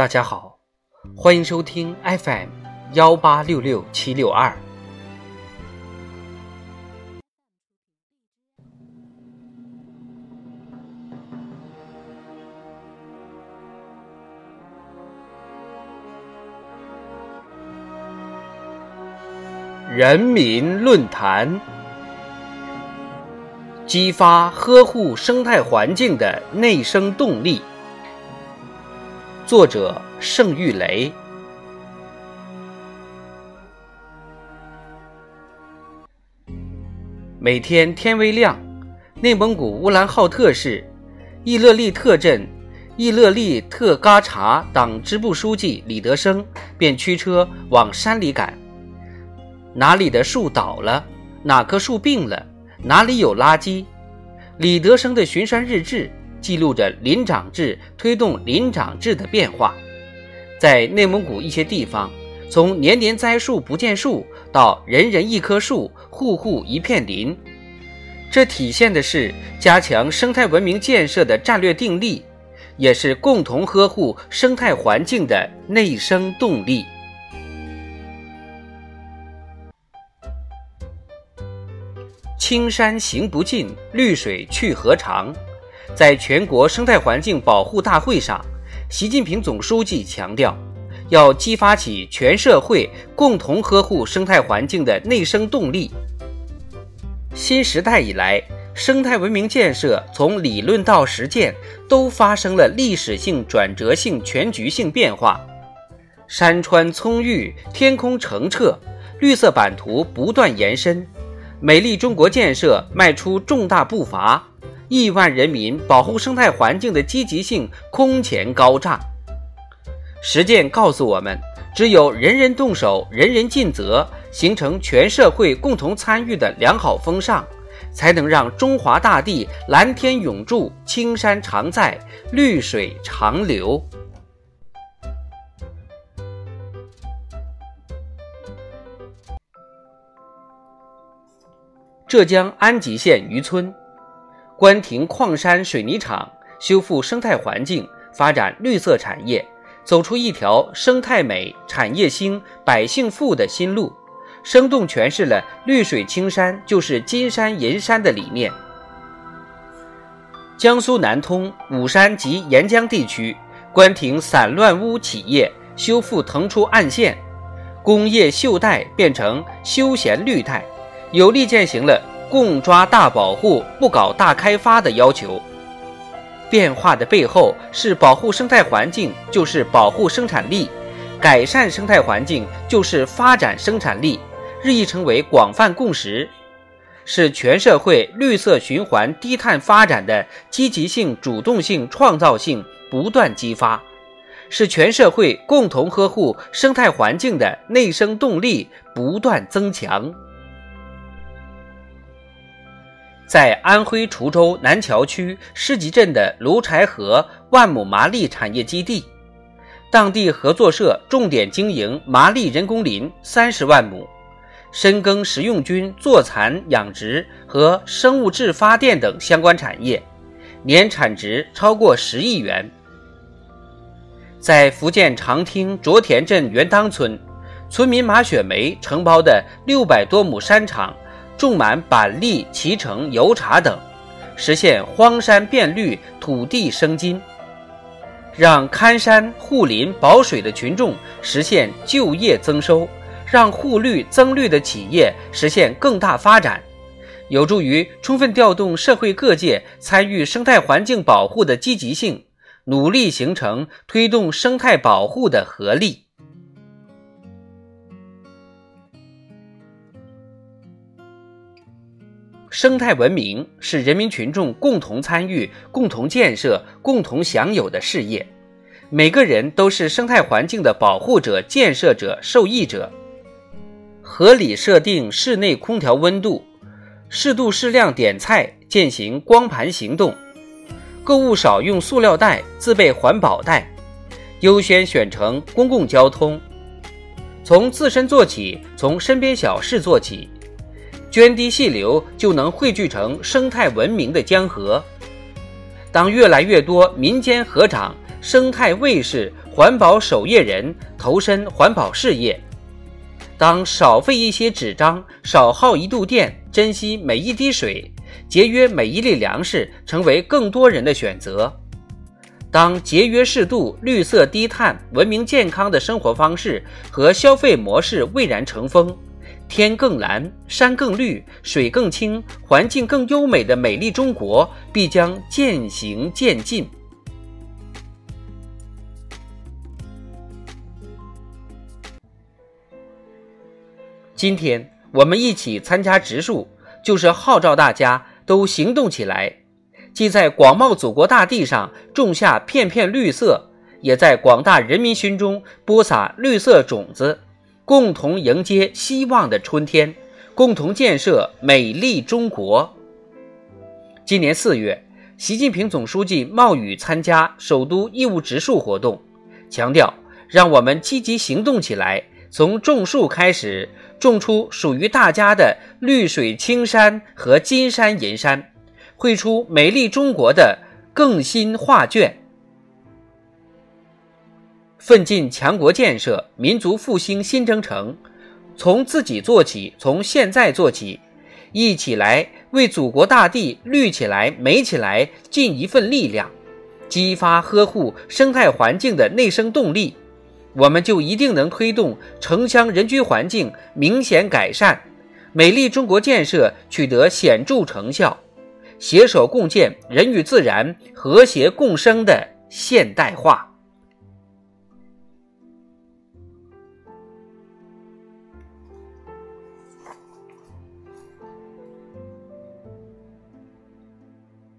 大家好，欢迎收听 FM 幺八六六七六二。人民论坛，激发呵护生态环境的内生动力。作者：盛玉雷。每天天微亮，内蒙古乌兰浩特市伊勒利特镇伊勒利特嘎查党支部书记李德生便驱车往山里赶。哪里的树倒了？哪棵树病了？哪里有垃圾？李德生的巡山日志。记录着林长制推动林长制的变化，在内蒙古一些地方，从年年栽树不见树到人人一棵树、户户一片林，这体现的是加强生态文明建设的战略定力，也是共同呵护生态环境的内生动力。青山行不尽，绿水去何长？在全国生态环境保护大会上，习近平总书记强调，要激发起全社会共同呵护生态环境的内生动力。新时代以来，生态文明建设从理论到实践都发生了历史性、转折性、全局性变化，山川葱郁，天空澄澈，绿色版图不断延伸，美丽中国建设迈出重大步伐。亿万人民保护生态环境的积极性空前高涨。实践告诉我们，只有人人动手、人人尽责，形成全社会共同参与的良好风尚，才能让中华大地蓝天永驻、青山常在、绿水长流。浙江安吉县渔村。关停矿山水泥厂修复生态环境，发展绿色产业，走出一条生态美、产业兴、百姓富的新路，生动诠释了“绿水青山就是金山银山”的理念。江苏南通武山及沿江地区，关停散乱污企业修复腾出岸线，工业锈带变成休闲绿带，有力践行了。共抓大保护，不搞大开发的要求。变化的背后是保护生态环境，就是保护生产力；改善生态环境，就是发展生产力，日益成为广泛共识，是全社会绿色循环、低碳发展的积极性、主动性、创造性不断激发，是全社会共同呵护生态环境的内生动力不断增强。在安徽滁州南桥区施集镇的芦柴河万亩麻栗产业基地，当地合作社重点经营麻栗人工林三十万亩，深耕食用菌坐蚕养殖和生物质发电等相关产业，年产值超过十亿元。在福建长汀卓田镇元当村，村民马雪梅承包的六百多亩山场。种满板栗、脐橙、油茶等，实现荒山变绿、土地生金，让看山护林保水的群众实现就业增收，让护绿增绿的企业实现更大发展，有助于充分调动社会各界参与生态环境保护的积极性，努力形成推动生态保护的合力。生态文明是人民群众共同参与、共同建设、共同享有的事业，每个人都是生态环境的保护者、建设者、受益者。合理设定室内空调温度，适度适量点菜，践行光盘行动。购物少用塑料袋，自备环保袋，优先选乘公共交通。从自身做起，从身边小事做起。涓滴细流就能汇聚成生态文明的江河。当越来越多民间河长、生态卫士环保守夜人，投身环保事业。当少费一些纸张，少耗一度电，珍惜每一滴水，节约每一粒粮食，成为更多人的选择。当节约适度、绿色低碳、文明健康的生活方式和消费模式蔚然成风，天更蓝、山更绿、水更清、环境更优美的美丽中国必将渐行渐近。今天我们一起参加植树，就是号召大家都行动起来。既在广袤祖国大地上种下片片绿色，也在广大人民心中播撒绿色种子，共同迎接希望的春天，共同建设美丽中国。今年四月，习近平总书记冒雨参加首都义务植树活动，强调让我们积极行动起来，从种树开始，种出属于大家的绿水青山和金山银山。绘出美丽中国的更新画卷，奋进强国建设、民族复兴新征程，从自己做起，从现在做起，一起来为祖国大地绿起来、美起来尽一份力量，激发呵护生态环境的内生动力，我们就一定能推动城乡人居环境明显改善，美丽中国建设取得显著成效。携手共建人与自然和谐共生的现代化。